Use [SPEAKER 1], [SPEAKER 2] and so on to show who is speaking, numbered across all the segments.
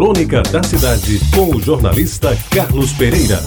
[SPEAKER 1] Crônica da Cidade, com o jornalista Carlos Pereira.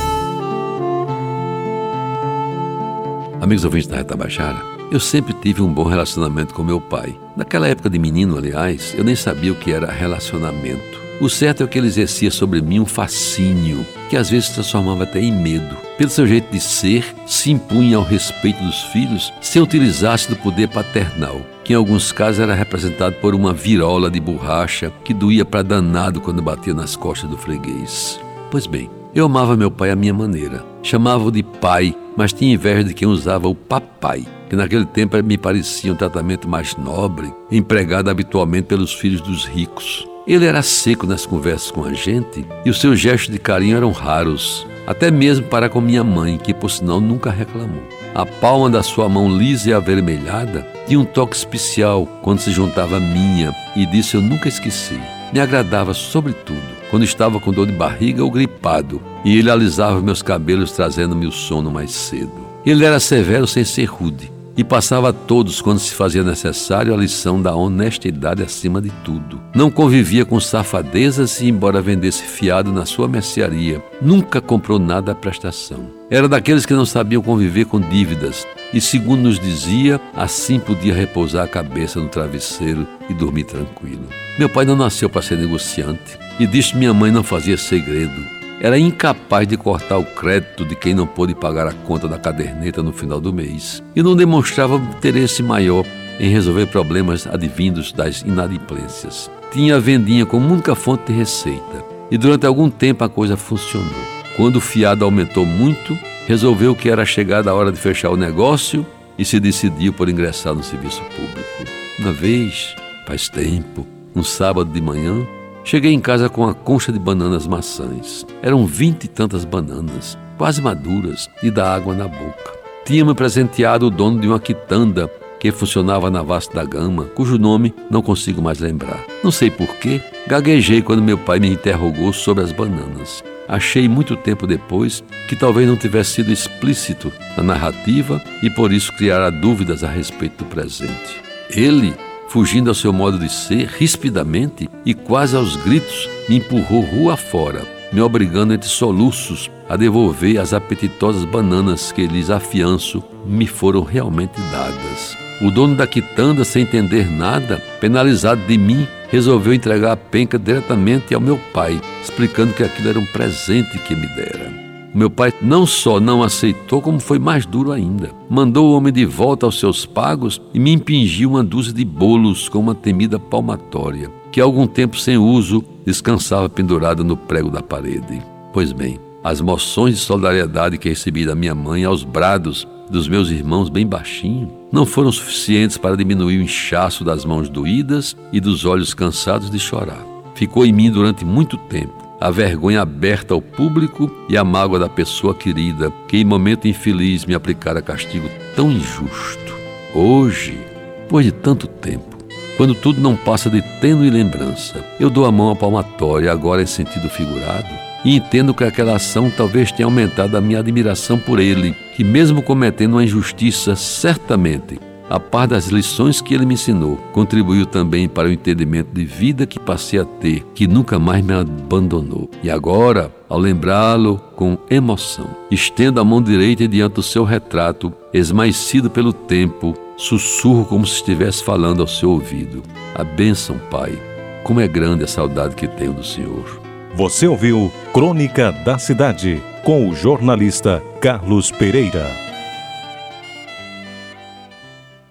[SPEAKER 2] Amigos ouvintes da Reta Baixara, eu sempre tive um bom relacionamento com meu pai. Naquela época de menino, aliás, eu nem sabia o que era relacionamento. O certo é que ele exercia sobre mim um fascínio, que às vezes transformava até em medo. Pelo seu jeito de ser, se impunha ao respeito dos filhos sem utilizar-se do poder paternal, que em alguns casos era representado por uma virola de borracha que doía para danado quando batia nas costas do freguês. Pois bem, eu amava meu pai à minha maneira. Chamava-o de pai, mas tinha inveja de quem usava o papai, que naquele tempo me parecia um tratamento mais nobre, empregado habitualmente pelos filhos dos ricos. Ele era seco nas conversas com a gente e os seus gestos de carinho eram raros, até mesmo para com minha mãe, que por sinal nunca reclamou. A palma da sua mão lisa e avermelhada tinha um toque especial quando se juntava à minha, e disso eu nunca esqueci. Me agradava, sobretudo, quando estava com dor de barriga ou gripado, e ele alisava meus cabelos trazendo-me o sono mais cedo. Ele era severo sem ser rude, e passava a todos, quando se fazia necessário, a lição da honestidade acima de tudo. Não convivia com safadezas e, embora vendesse fiado na sua mercearia, nunca comprou nada à prestação. Era daqueles que não sabiam conviver com dívidas e, segundo nos dizia, assim podia repousar a cabeça no travesseiro e dormir tranquilo. Meu pai não nasceu para ser negociante e disso minha mãe não fazia segredo era incapaz de cortar o crédito de quem não pôde pagar a conta da caderneta no final do mês e não demonstrava interesse maior em resolver problemas advindos das inadimplências. Tinha a vendinha como única fonte de receita e durante algum tempo a coisa funcionou. Quando o fiado aumentou muito, resolveu que era chegada a hora de fechar o negócio e se decidiu por ingressar no serviço público. Uma vez, faz tempo, um sábado de manhã, Cheguei em casa com a concha de bananas maçãs. Eram vinte e tantas bananas, quase maduras, e da água na boca. Tinha-me presenteado o dono de uma quitanda que funcionava na Vasta da Gama, cujo nome não consigo mais lembrar. Não sei porquê, gaguejei quando meu pai me interrogou sobre as bananas. Achei muito tempo depois que talvez não tivesse sido explícito na narrativa e por isso criara dúvidas a respeito do presente. Ele fugindo ao seu modo de ser, rispidamente e quase aos gritos, me empurrou rua fora, me obrigando entre soluços a devolver as apetitosas bananas que lhes afianço me foram realmente dadas. O dono da quitanda, sem entender nada, penalizado de mim, resolveu entregar a penca diretamente ao meu pai, explicando que aquilo era um presente que me dera. Meu pai não só não aceitou, como foi mais duro ainda. Mandou o homem de volta aos seus pagos e me impingiu uma dúzia de bolos com uma temida palmatória, que algum tempo sem uso descansava pendurada no prego da parede. Pois bem, as moções de solidariedade que recebi da minha mãe aos brados dos meus irmãos bem baixinho não foram suficientes para diminuir o inchaço das mãos doídas e dos olhos cansados de chorar. Ficou em mim durante muito tempo a vergonha aberta ao público e a mágoa da pessoa querida, que em momento infeliz me aplicara castigo tão injusto. Hoje, depois de tanto tempo, quando tudo não passa de tênue lembrança, eu dou a mão à palmatória, agora em sentido figurado, e entendo que aquela ação talvez tenha aumentado a minha admiração por ele, que, mesmo cometendo uma injustiça, certamente a par das lições que ele me ensinou, contribuiu também para o entendimento de vida que passei a ter, que nunca mais me abandonou. E agora, ao lembrá-lo com emoção, estendo a mão direita diante do seu retrato, esmaecido pelo tempo, sussurro como se estivesse falando ao seu ouvido. A bênção, Pai. Como é grande a saudade que tenho do Senhor.
[SPEAKER 1] Você ouviu Crônica da Cidade com o jornalista Carlos Pereira.